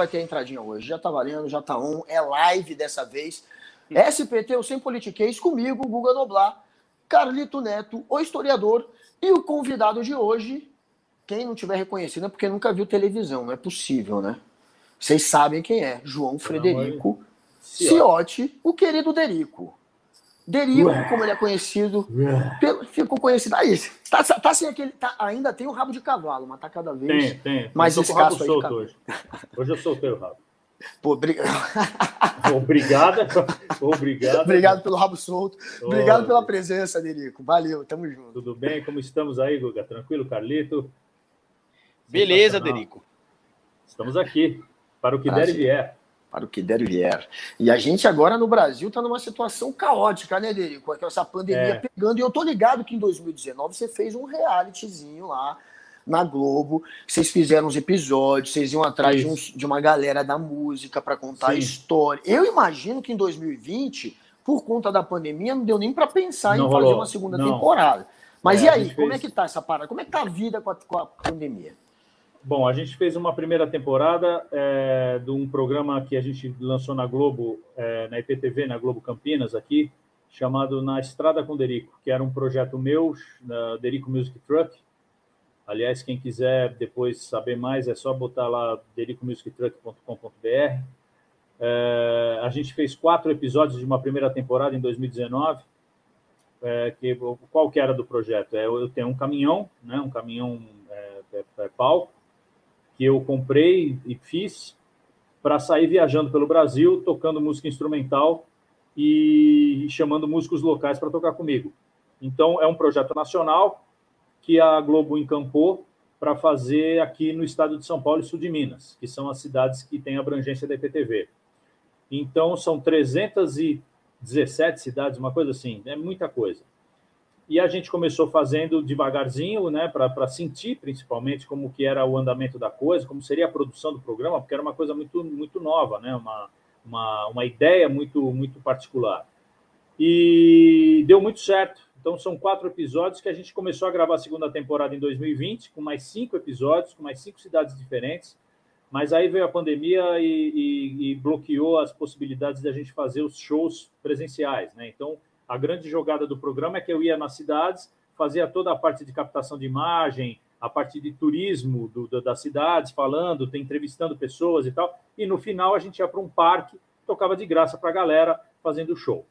vai ter entradinha hoje. Já tá valendo, já tá on. É live dessa vez. SPT, o Sem Politiquês, comigo, Guga Noblar, Carlito Neto, o historiador, e o convidado de hoje, quem não tiver reconhecido é porque nunca viu televisão, não é possível, né? Vocês sabem quem é, João Frederico Ciotti, o querido Derico. Derico, Ué. como ele é conhecido, pelo, ficou conhecido. Aí, tá, tá sem aquele. Tá, ainda tem o rabo de cavalo, mas tá cada vez tem, tem. mais escasso aí. Hoje. hoje eu soltei o rabo. Pô, obrigado. Obrigada. Obrigado. Obrigado pelo rabo solto. Obrigado pela presença, Derico. Valeu, tamo junto. Tudo bem? Como estamos aí, Guga? Tranquilo, Carlito? Beleza, Derico. Estamos aqui para o que der e vier para o que der e vier. E a gente agora no Brasil está numa situação caótica, né, Derico? Com essa pandemia é. pegando. E eu tô ligado que em 2019 você fez um realityzinho lá na Globo. Vocês fizeram uns episódios, vocês iam atrás de, uns, de, uma galera da música para contar Sim. a história. Eu imagino que em 2020, por conta da pandemia, não deu nem para pensar não em rolou. fazer uma segunda não. temporada. Mas é, e aí, como fez... é que tá essa parada? Como é que tá a vida com a, com a pandemia? Bom, a gente fez uma primeira temporada é, de um programa que a gente lançou na Globo, é, na IPTV, na Globo Campinas, aqui, chamado Na Estrada com Derico, que era um projeto meu, da Derico Music Truck. Aliás, quem quiser depois saber mais, é só botar lá dericomusictruck.com.br. É, a gente fez quatro episódios de uma primeira temporada em 2019. É, que, qual que era do projeto? É, eu tenho um caminhão, né, um caminhão é, é, é palco, que eu comprei e fiz para sair viajando pelo Brasil, tocando música instrumental e chamando músicos locais para tocar comigo. Então, é um projeto nacional que a Globo encampou para fazer aqui no estado de São Paulo e sul de Minas, que são as cidades que têm abrangência da IPTV. Então, são 317 cidades, uma coisa assim, é muita coisa. E a gente começou fazendo devagarzinho, né, para sentir principalmente como que era o andamento da coisa, como seria a produção do programa, porque era uma coisa muito muito nova, né, uma, uma, uma ideia muito muito particular. E deu muito certo. Então são quatro episódios que a gente começou a gravar a segunda temporada em 2020, com mais cinco episódios, com mais cinco cidades diferentes. Mas aí veio a pandemia e, e, e bloqueou as possibilidades da gente fazer os shows presenciais, né? Então a grande jogada do programa é que eu ia nas cidades, fazia toda a parte de captação de imagem, a parte de turismo do, do, das cidades, falando, entrevistando pessoas e tal. E no final a gente ia para um parque, tocava de graça para a galera fazendo show.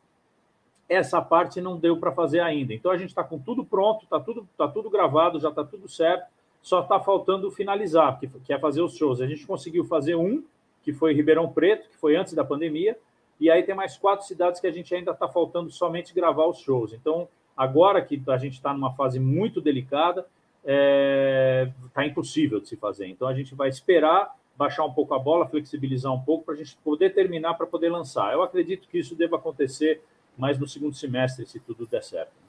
Essa parte não deu para fazer ainda. Então a gente está com tudo pronto, está tudo, tá tudo gravado, já está tudo certo. Só está faltando finalizar, que, que é fazer os shows. A gente conseguiu fazer um, que foi Ribeirão Preto, que foi antes da pandemia, e aí tem mais quatro cidades que a gente ainda está faltando somente gravar os shows. Então, agora que a gente está numa fase muito delicada, está é, tá impossível de se fazer. Então, a gente vai esperar baixar um pouco a bola, flexibilizar um pouco para a gente poder terminar, para poder lançar. Eu acredito que isso deva acontecer mais no segundo semestre, se tudo der certo.